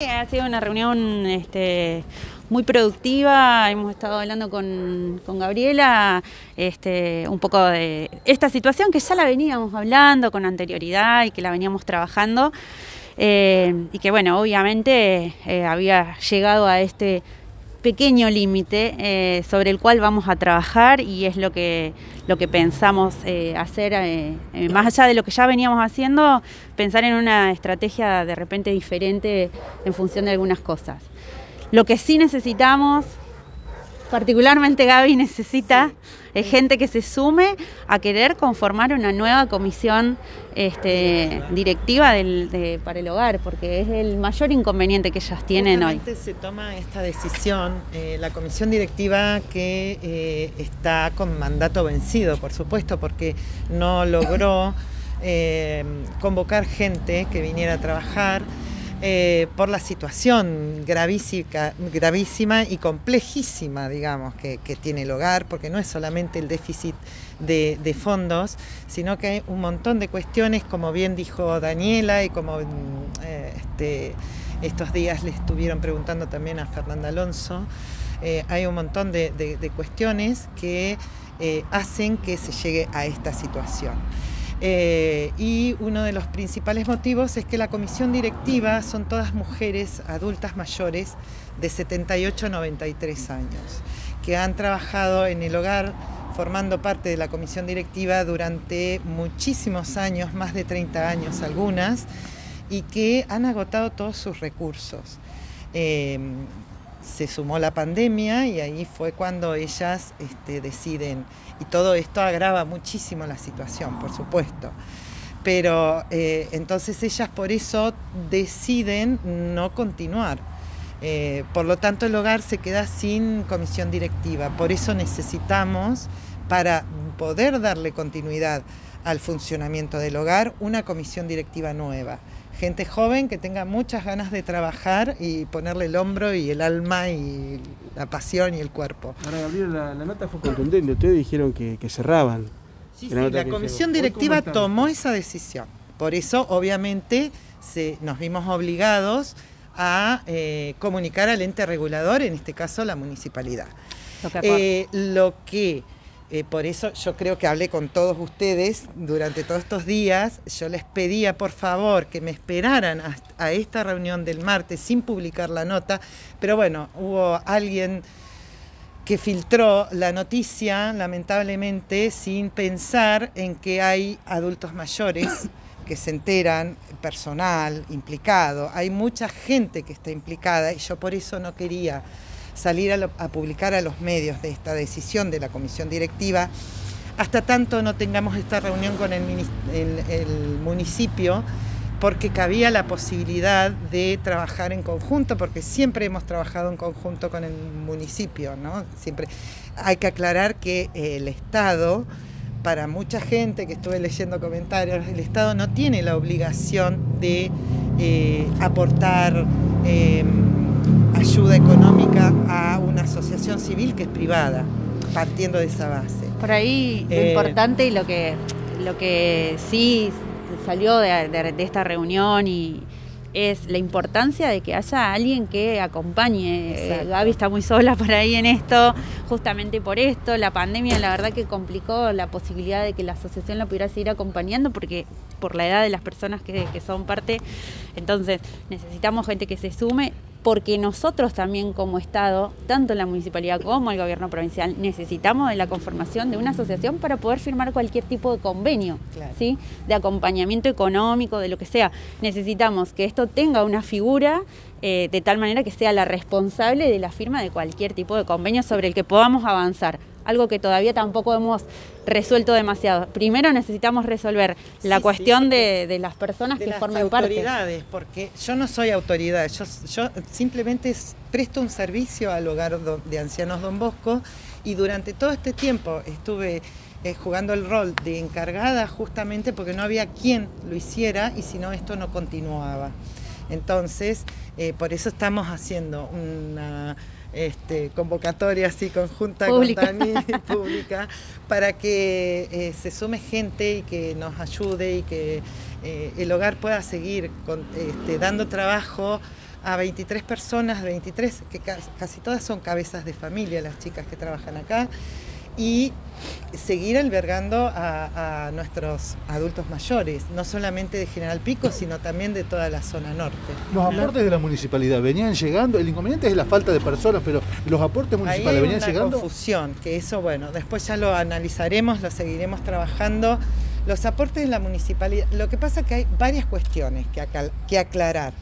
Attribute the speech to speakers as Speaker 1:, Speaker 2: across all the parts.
Speaker 1: Ha sido una reunión este, muy productiva, hemos estado hablando con, Gabriela este, un poco de esta situación que ya la veníamos hablando con anterioridad y que la veníamos trabajando. Eh, y que bueno, obviamente eh, había llegado a este pequeño límite eh, sobre el cual vamos a trabajar y es lo que, lo que pensamos eh, hacer, eh, más allá de lo que ya veníamos haciendo, pensar en una estrategia de repente diferente en función de algunas cosas. Lo que sí necesitamos particularmente Gaby necesita gente que se sume a querer conformar una nueva comisión este, directiva para el hogar, porque es el mayor inconveniente que ellas tienen hoy.
Speaker 2: se toma esta decisión, eh, la comisión directiva que eh, está con mandato vencido, por supuesto, porque no logró eh, convocar gente que viniera a trabajar. Eh, por la situación gravísima, y complejísima, digamos, que, tiene el hogar, porque no es solamente el déficit de, fondos, sino que hay un montón de cuestiones, como bien dijo Daniela y como eh, este, estos días le estuvieron preguntando también a Fernanda Alonso, eh, hay un montón de cuestiones que hacen que se llegue a esta situación. Eh, y uno de los principales motivos es que la comisión directiva son todas mujeres adultas mayores de 78 a 93 años, que han trabajado en el hogar formando parte de la comisión directiva durante muchísimos años, más de 30 años algunas, y que han agotado todos sus recursos. Eh, se sumó la pandemia y ahí fue cuando ellas este, deciden, y todo esto agrava muchísimo la situación, por supuesto. Pero eh, entonces ellas por eso deciden no continuar. Eh, por lo tanto, el hogar se queda sin comisión directiva. Por eso necesitamos, para poder darle continuidad al funcionamiento del hogar, una comisión directiva nueva gente joven que tenga muchas ganas de trabajar y ponerle el hombro y el alma y la pasión y el cuerpo.
Speaker 3: Ahora, Gabriel, la, nota fue contundente. Ustedes dijeron que, cerraban.
Speaker 2: Sí, la, sí, la comisión directiva tomó esa decisión. Por eso, obviamente, se, nos vimos obligados a eh, comunicar al ente regulador, en este caso la municipalidad. lo que eh, eh, por eso yo creo que hablé con todos ustedes durante todos estos días. Yo les pedía por favor que me esperaran a, esta reunión del martes sin publicar la nota, pero bueno, hubo alguien que filtró la noticia, lamentablemente, sin pensar en que hay adultos mayores que se enteran, personal implicado, hay mucha gente que está implicada y yo por eso no quería salir a, publicar a los medios de esta decisión de la comisión directiva, hasta tanto no tengamos esta reunión con el, municipio, porque cabía la posibilidad de trabajar en conjunto, porque siempre hemos trabajado en conjunto con el municipio, ¿no? Siempre hay que aclarar que el Estado, para mucha gente que estuve leyendo comentarios, el Estado no tiene la obligación de eh, aportar eh, ayuda económica a una asociación civil que es privada, partiendo de esa base.
Speaker 1: Por ahí lo eh, importante y lo que, lo que sí salió de, esta reunión y es la importancia de que haya alguien que acompañe. Gaby está muy sola por ahí en esto, justamente por esto. La pandemia la verdad que complicó la posibilidad de que la asociación la pudiera seguir acompañando porque por la edad de las personas que, que son parte, entonces necesitamos gente que se sume porque nosotros también como Estado, tanto la municipalidad como el gobierno provincial, necesitamos de la conformación de una asociación para poder firmar cualquier tipo de convenio, ¿sí? de acompañamiento económico, de lo que sea. Necesitamos que esto tenga una figura eh, de tal manera que sea la responsable de la firma de cualquier tipo de convenio sobre el que podamos avanzar algo que todavía tampoco hemos resuelto demasiado. Primero necesitamos resolver la cuestión de, las personas que formen parte.
Speaker 2: autoridades, porque yo no soy autoridad, yo, yo simplemente presto un servicio al hogar de ancianos Don Bosco y durante todo este tiempo estuve eh, jugando el rol de encargada justamente porque no había quien lo hiciera y si no esto no continuaba. Entonces, eh, por eso estamos haciendo una este, convocatoria así conjunta
Speaker 1: pública.
Speaker 2: con Dani, pública, para que eh, se sume gente y que nos ayude y que eh, el hogar pueda seguir este, dando trabajo a 23 personas, 23, que casi todas son cabezas de familia, las chicas que trabajan acá, y seguir albergando a, nuestros adultos mayores, no solamente de General Pico, sino también de toda la zona norte.
Speaker 4: Los aportes de la municipalidad venían llegando, el inconveniente es la falta de personas, pero los aportes municipales venían llegando.
Speaker 2: confusión, que eso, bueno, después ya lo analizaremos, lo seguiremos trabajando. Los aportes de la municipalidad, lo que pasa es que hay varias cuestiones que aclarar.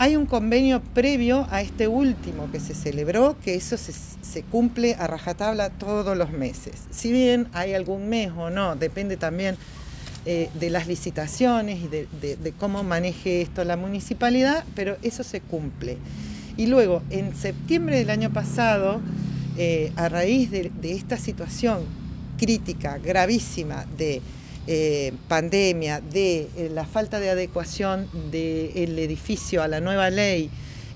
Speaker 2: Hay un convenio previo a este último que se celebró, que eso se, cumple a rajatabla todos los meses. Si bien hay algún mes o no, depende también eh, de las licitaciones y de, cómo maneje esto la municipalidad, pero eso se cumple. Y luego, en septiembre del año pasado, eh, a raíz de esta situación crítica, gravísima, de eh, pandemia, de eh, la falta de adecuación del edificio a la nueva ley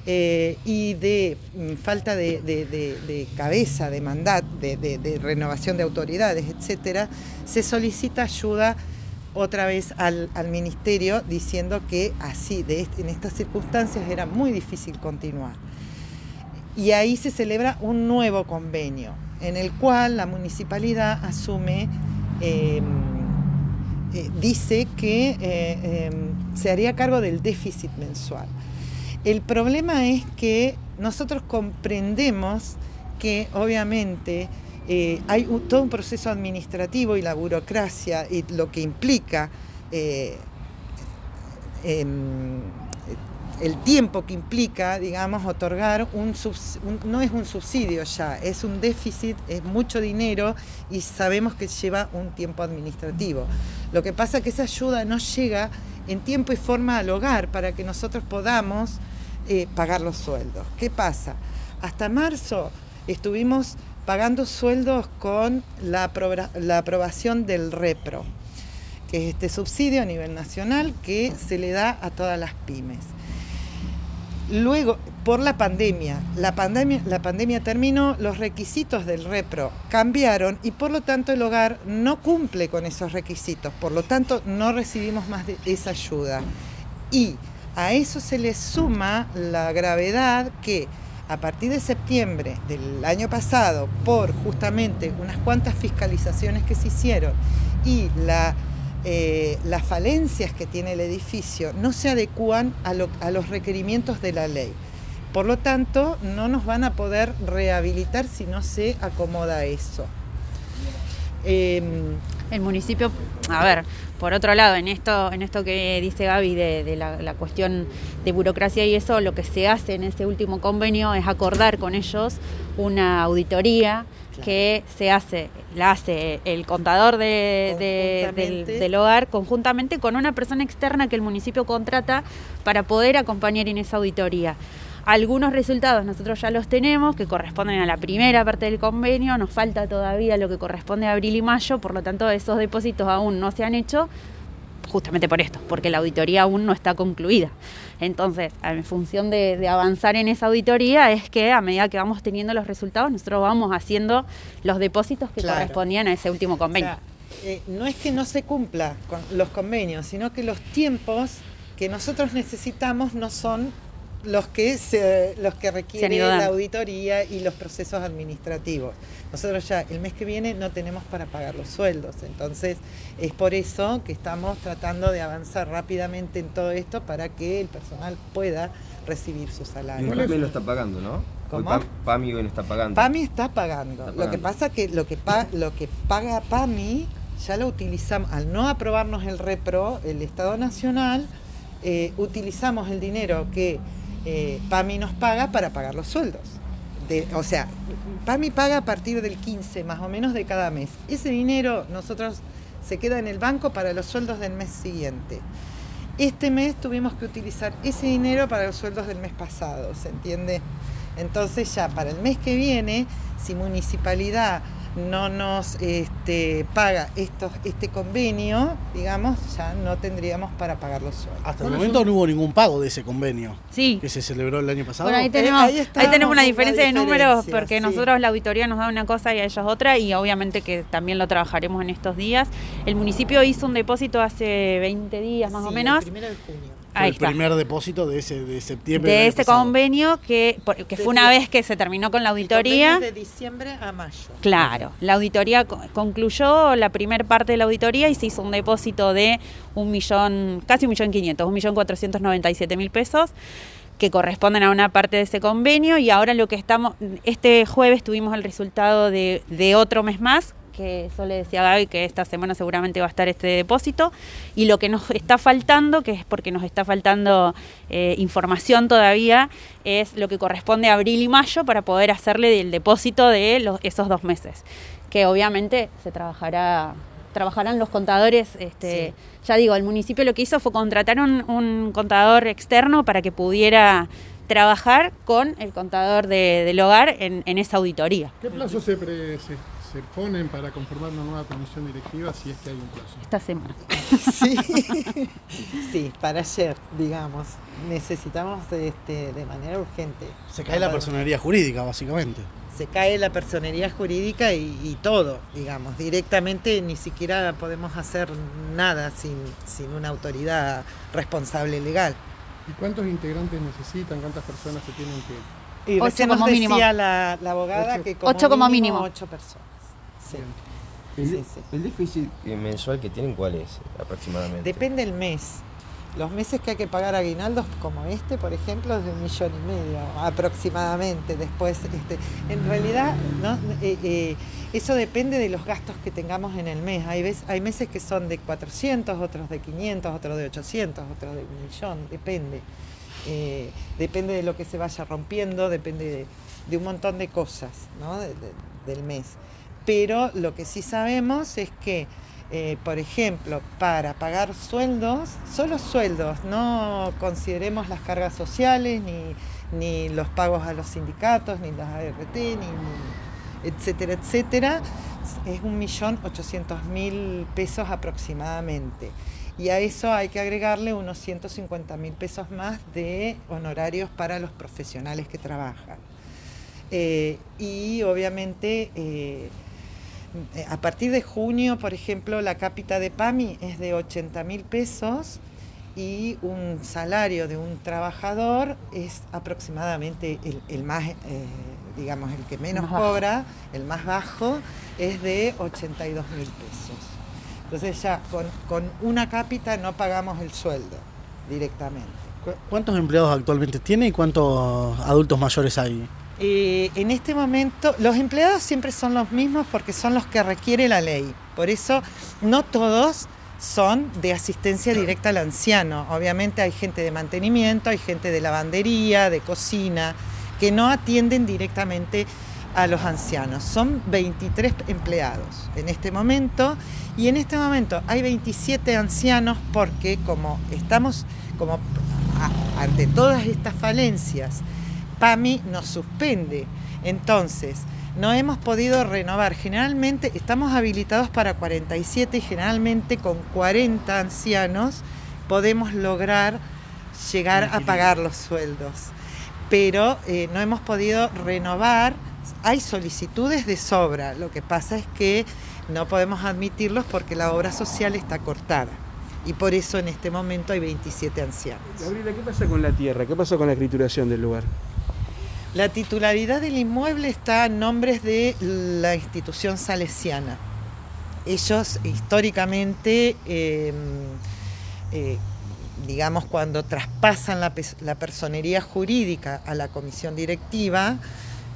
Speaker 2: eh, y de mm, falta de, cabeza, de mandat, de, renovación de autoridades, etcétera, se solicita ayuda otra vez al, ministerio diciendo que así, en estas circunstancias, era muy difícil continuar. Y ahí se celebra un nuevo convenio en el cual la municipalidad asume eh, dice que eh, em, se haría cargo del déficit mensual. El problema es que nosotros comprendemos que obviamente eh, hay todo un proceso administrativo y la burocracia y lo que implica em, el tiempo que implica, digamos, otorgar un, no es un subsidio ya, es un déficit, es mucho dinero y sabemos que lleva un tiempo administrativo. Lo que pasa es que esa ayuda no llega en tiempo y forma al hogar para que nosotros podamos eh, pagar los sueldos. ¿Qué pasa? Hasta marzo estuvimos pagando sueldos con la, la aprobación del REPRO, que es este subsidio a nivel nacional que se le da a todas las pymes. Luego, por la pandemia, la pandemia, terminó, los requisitos del repro cambiaron y por lo tanto el hogar no cumple con esos requisitos, por lo tanto no recibimos más de esa ayuda. Y a eso se le suma la gravedad que a partir de septiembre del año pasado, por justamente unas cuantas fiscalizaciones que se hicieron y la eh, las falencias que tiene el edificio no se adecúan a, los requerimientos de la ley. Por lo tanto, no nos van a poder rehabilitar si no se acomoda eso.
Speaker 1: Em, el municipio, a ver, por otro lado, en esto, en esto que dice Gaby de, la, cuestión de burocracia y eso, lo que se hace en ese último convenio es acordar con ellos una auditoría que se hace, la hace el contador del, hogar conjuntamente con una persona externa que el municipio contrata para poder acompañar en esa auditoría. Algunos resultados nosotros ya los tenemos, que corresponden a la primera parte del convenio, nos falta todavía lo que corresponde a abril y mayo, por lo tanto esos depósitos aún no se han hecho, justamente por esto, porque la auditoría aún no está concluida. Entonces, en función de, avanzar en esa auditoría, es que a medida que vamos teniendo los resultados, nosotros vamos haciendo los depósitos que correspondían a ese último convenio.
Speaker 2: Eh, no es que no se cumpla con los convenios, sino que los tiempos que nosotros necesitamos no son los que, se, los que requiere la auditoría y los procesos administrativos. Nosotros ya el mes que viene no tenemos para pagar los sueldos, entonces es por eso que estamos tratando de avanzar rápidamente en todo esto para que el personal pueda recibir su salario.
Speaker 5: PAMI lo está pagando, ¿no?
Speaker 2: ¿Cómo?
Speaker 5: PAMI hoy no está pagando.
Speaker 2: PAMI está pagando. Lo que pasa que lo que, lo que paga PAMI ya lo utilizamos, al no aprobarnos el REPRO, el Estado Nacional, eh, utilizamos el dinero que eh, PAMI nos paga para pagar los sueldos. o sea, PAMI paga a partir del 15 más o menos de cada mes. Ese dinero nosotros se queda en el banco para los sueldos del mes siguiente. Este mes tuvimos que utilizar ese dinero para los sueldos del mes pasado, ¿se entiende? Entonces ya para el mes que viene, si municipalidad no nos este, paga estos, este convenio, digamos, ya no tendríamos para pagar los sueldos.
Speaker 3: Hasta el momento no hubo ningún pago de ese convenio
Speaker 1: sí.
Speaker 3: que se celebró el año pasado.
Speaker 1: ahí tenemos, ahí, tenemos una diferencia de números porque nosotros la auditoría nos da una cosa y a ellos otra y obviamente que también lo trabajaremos en estos días. El municipio hizo un depósito hace 20 días más o menos.
Speaker 2: El primero de junio
Speaker 6: Fue el
Speaker 1: está.
Speaker 6: primer depósito de ese de septiembre.
Speaker 1: de ese
Speaker 6: pasado.
Speaker 1: convenio que, por- que fue una vez que se terminó con la auditoría.
Speaker 2: De diciembre a mayo.
Speaker 1: Claro, la auditoría co- concluyó la primera parte de la auditoría y se hizo un depósito de un millón, casi un millón quinientos, un millón cuatrocientos noventa y siete mil pesos que corresponden a una parte de ese convenio y ahora lo que estamos, este jueves tuvimos el resultado de, de otro mes más, que eso le decía a Gaby que esta semana seguramente va a estar este depósito. Y lo que nos está faltando, que es porque nos está faltando eh, información todavía, es lo que corresponde a abril y mayo para poder hacerle el depósito de los, esos dos meses, que obviamente se trabajará trabajarán los contadores, este, ya digo, el municipio lo que hizo fue contratar un, un contador externo para que pudiera trabajar con el contador de- del hogar en, en esa auditoría.
Speaker 7: ¿Qué plazo se, pre- se, se ponen para conformar una nueva comisión directiva si es que hay un plazo?
Speaker 1: Esta semana.
Speaker 2: Sí, sí, para ayer, digamos. Necesitamos este, de manera urgente.
Speaker 6: Se cae la personería jurídica, básicamente.
Speaker 2: Se cae la personería jurídica y, y todo, digamos. Directamente ni siquiera podemos hacer nada sin, sin una autoridad responsable legal.
Speaker 7: ¿Y cuántos integrantes necesitan? ¿Cuántas personas se tienen que...?
Speaker 2: Y
Speaker 1: Ocho
Speaker 2: nos
Speaker 1: como
Speaker 2: decía
Speaker 1: mínimo.
Speaker 2: la, la abogada
Speaker 7: Ocho.
Speaker 2: que como
Speaker 1: Ocho como mínimo.
Speaker 2: Ocho personas. Sí.
Speaker 5: ¿El,
Speaker 2: Sí, sí.
Speaker 5: el déficit mensual que tienen cuál es aproximadamente?
Speaker 2: Depende el mes. Los meses que hay que pagar aguinaldos como este, por ejemplo, es de un millón y medio aproximadamente. Después, este, en realidad, ¿no? Eh, eh, eso depende de los gastos que tengamos en el mes. Hay, veces, hay meses que son de 400, otros de 500, otros de 800, otros de un millón, depende. Eh, depende de lo que se vaya rompiendo, depende de, de un montón de cosas ¿no? de- de- del mes. Pero lo que sí sabemos es que, eh, por ejemplo, para pagar sueldos, solo sueldos, no consideremos las cargas sociales, ni, ni los pagos a los sindicatos, ni las ART, ni, etcétera, etcétera, es un millón ochocientos mil pesos aproximadamente. Y a eso hay que agregarle unos 150 mil pesos más de honorarios para los profesionales que trabajan. Eh, y obviamente eh, a partir de junio, por ejemplo, la cápita de PAMI es de 80 mil pesos y un salario de un trabajador es aproximadamente el, el más, eh, digamos, el que menos
Speaker 1: Más bajo.
Speaker 2: cobra, el más bajo, es de 82 mil pesos. Entonces ya con, con una cápita no pagamos el sueldo directamente.
Speaker 6: ¿Cu- ¿Cuántos empleados actualmente tiene y cuántos adultos mayores hay?
Speaker 2: Eh, en este momento, los empleados siempre son los mismos porque son los que requiere la ley. Por eso, no todos son de asistencia directa al anciano. Obviamente hay gente de mantenimiento, hay gente de lavandería, de cocina, que no atienden directamente a los ancianos. Son 23 empleados en este momento y en este momento hay 27 ancianos porque como estamos como ante todas estas falencias, PAMI nos suspende. Entonces, no hemos podido renovar. Generalmente estamos habilitados para 47 y generalmente con 40 ancianos podemos lograr llegar a pagar los sueldos. Pero eh, no hemos podido renovar. Hay solicitudes de sobra. Lo que pasa es que no podemos admitirlos porque la obra social está cortada. Y por eso en este momento hay 27 ancianos.
Speaker 3: Gabriela, ¿qué pasa con la tierra? ¿Qué pasa con la escrituración del lugar?
Speaker 2: La titularidad del inmueble está a nombres de la institución salesiana. Ellos históricamente, eh, eh, digamos, cuando traspasan la, personería jurídica a la comisión directiva,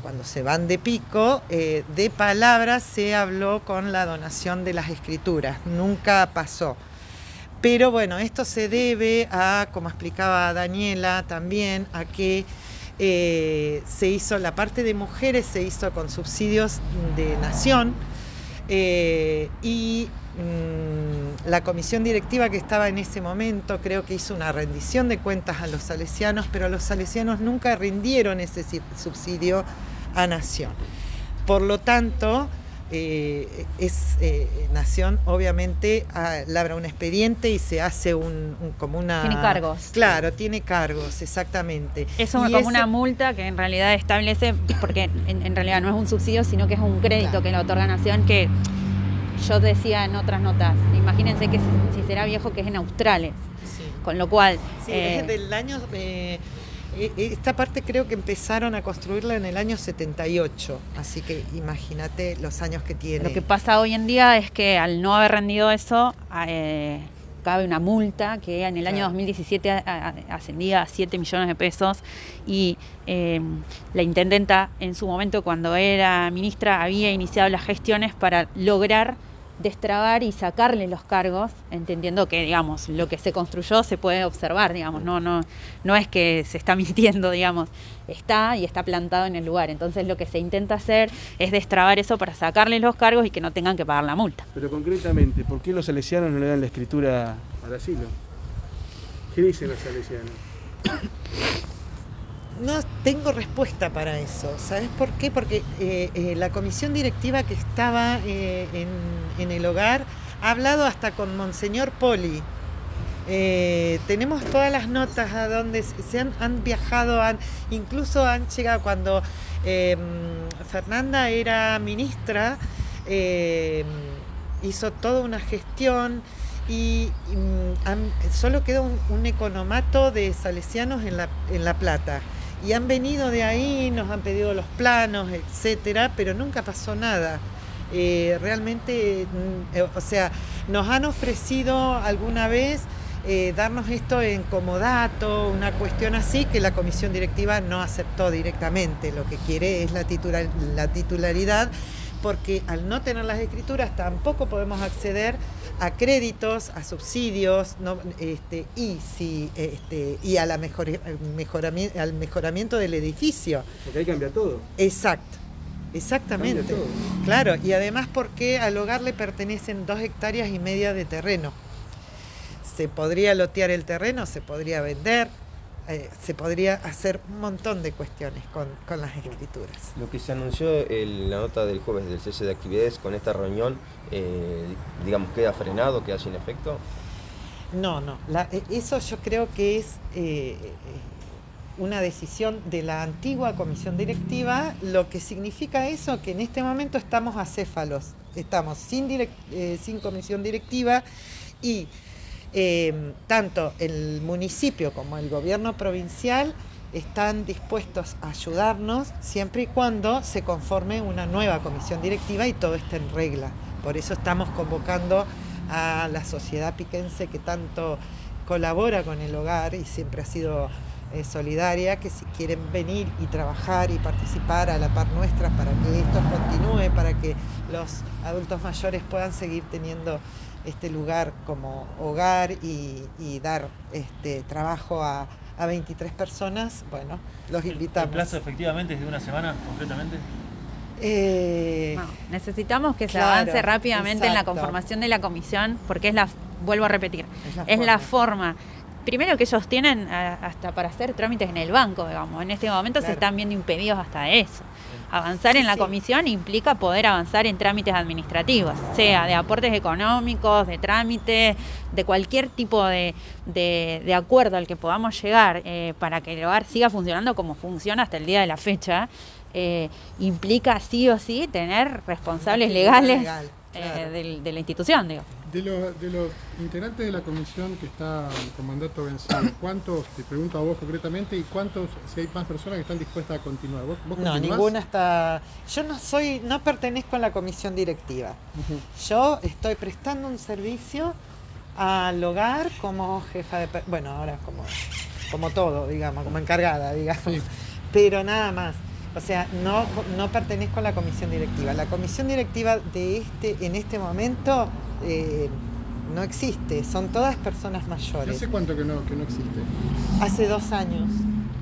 Speaker 2: cuando se van de pico, eh, de palabra se habló con la donación de las escrituras, nunca pasó. Pero bueno, esto se debe a, como explicaba Daniela también, a que eh, se hizo, la parte de mujeres se hizo con subsidios de nación eh, y mm, la comisión directiva que estaba en ese momento creo que hizo una rendición de cuentas a los salesianos, pero los salesianos nunca rindieron ese si- subsidio a nación. Por lo tanto, eh, es eh, Nación obviamente ah, labra un expediente y se hace un, un- como una...
Speaker 1: Tiene cargos.
Speaker 2: Claro, tiene cargos, exactamente.
Speaker 1: Es como
Speaker 2: ese-
Speaker 1: una multa que en realidad establece, porque en, en realidad no es un subsidio, sino que es un crédito
Speaker 2: Claro.
Speaker 1: que le otorga Nación, que yo decía en otras notas, imagínense que si, si será viejo que es en Australia.
Speaker 2: Sí.
Speaker 1: Con lo cual...
Speaker 2: Sí,
Speaker 1: eh,
Speaker 2: es del año... esta parte creo que empezaron a construirla en el año 78, así que imagínate los años que tiene.
Speaker 1: Lo que pasa hoy en día es que al no haber rendido eso, eh, cabe una multa que en el año
Speaker 2: Claro.
Speaker 1: 2017 a- a- ascendía a 7 millones de pesos y eh, la intendenta en su momento cuando era ministra había iniciado las gestiones para lograr destrabar y sacarle los cargos, entendiendo que digamos lo que se construyó se puede observar, digamos, no no no es que se está mintiendo, digamos, está y está plantado en el lugar. Entonces lo que se intenta hacer es destrabar eso para sacarle los cargos y que no tengan que pagar la multa.
Speaker 3: Pero concretamente, ¿por qué los salesianos no le dan la escritura al asilo? ¿Qué dicen los salesianos?
Speaker 2: No tengo respuesta para eso. ¿Sabes por qué? Porque eh, eh, la comisión directiva que estaba eh, en, en el hogar ha hablado hasta con Monseñor Poli. Eh, tenemos todas las notas a donde se han, viajado, han, incluso han llegado cuando eh, Fernanda era ministra, eh, hizo toda una gestión y, y, mm, han- solo quedó un, un economato de salesianos en La, en la Plata. Y han venido de ahí, nos han pedido los planos, etcétera, pero nunca pasó nada. Eh, realmente, mm, eh, o sea, nos han ofrecido alguna vez eh, darnos esto en comodato, una cuestión así, que la comisión directiva no aceptó directamente. Lo que quiere es la, titular- la titularidad, porque al no tener las escrituras tampoco podemos acceder a créditos, a subsidios, no, este, y, si, este, y a la mejor, mejorami- al mejoramiento del edificio.
Speaker 3: Porque ahí cambia todo.
Speaker 2: Exacto, exactamente. Claro, y además porque al hogar le pertenecen dos hectáreas y media de terreno. Se podría lotear el terreno, se podría vender, eh, se podría hacer un montón de cuestiones con, con las escrituras.
Speaker 5: Lo que se anunció en la nota del jueves del cese de actividades con esta reunión, eh, digamos, queda frenado, queda sin efecto.
Speaker 2: No, no, la- eh, eso yo creo que es eh, eh, una decisión de la antigua comisión directiva, lo que significa eso que en este momento estamos acéfalos, estamos sin, eh, comisión directiva y eh, tanto el municipio como el gobierno provincial están dispuestos a ayudarnos siempre y cuando se conforme una nueva comisión directiva y todo esté en regla. Por eso estamos convocando a la sociedad piquense que tanto colabora con el hogar y siempre ha sido eh, solidaria, que si quieren venir y trabajar y participar a la par nuestra para que esto continúe, para que los adultos mayores puedan seguir teniendo este lugar como hogar y, y dar este trabajo a, a 23 personas, bueno, los invitamos.
Speaker 8: ¿El plazo efectivamente es de una semana, concretamente?
Speaker 2: Eh,
Speaker 1: No, necesitamos que se
Speaker 2: Claro,
Speaker 1: avance rápidamente en la conformación de la comisión, porque es la, vuelvo a repetir,
Speaker 2: Es la
Speaker 1: es la
Speaker 2: forma.
Speaker 1: Primero que ellos tienen eh, hasta para hacer trámites en el banco, digamos. En este momento se están viendo impedidos hasta eso. Avanzar
Speaker 2: Sí,
Speaker 1: en la
Speaker 2: sí.
Speaker 1: comisión implica poder avanzar en trámites administrativos, sea de aportes económicos, de trámites, de cualquier tipo de, de- de acuerdo al que podamos llegar eh, para que el hogar siga funcionando como funciona hasta el día de la fecha. eh, implica sí o sí tener responsables legales
Speaker 2: legal,
Speaker 1: eh, del- de la institución, digo.
Speaker 7: De, lo- de los integrantes de la comisión que está con mandato vencido, ¿cuántos, te pregunto a vos concretamente, y cuántos, si hay más personas que están dispuestas a continuar? ¿Vos, vos
Speaker 2: No, ninguna está. Yo no soy, no pertenezco a la comisión directiva. Yo estoy prestando un servicio al hogar como jefa de, bueno, ahora como, como todo, digamos, como encargada, digamos.
Speaker 7: Sí.
Speaker 2: Pero nada más. O sea, no, no pertenezco a la comisión directiva. La comisión directiva de este, en este momento eh, no existe. Son todas personas
Speaker 7: ¿Y
Speaker 2: mayores.
Speaker 7: ¿Hace cuánto que no, que no existe?
Speaker 2: Hace dos años,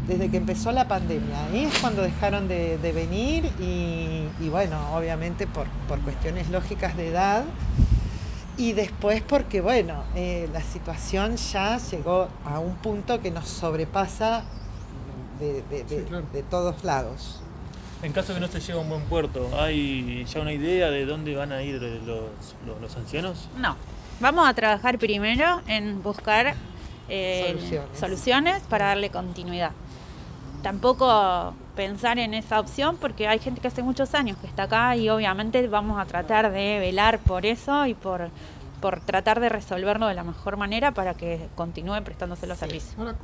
Speaker 2: desde que empezó la pandemia. Ahí es cuando dejaron de, de venir y, y bueno, obviamente por, por cuestiones lógicas de edad. Y después porque, bueno, eh, la situación ya llegó a un punto que nos sobrepasa de, de- de-
Speaker 7: Sí, claro.
Speaker 2: de todos lados.
Speaker 8: En caso que no se llegue a un buen puerto, ¿hay ya una idea de dónde van a ir los, los, los ancianos?
Speaker 1: No. Vamos a trabajar primero en buscar eh,
Speaker 2: Soluciones.
Speaker 1: soluciones para darle continuidad. Tampoco pensar en esa opción porque hay gente que hace muchos años que está acá y obviamente vamos a tratar de velar por eso y por, por tratar de resolverlo de la mejor manera para que continúe prestándose los servicios.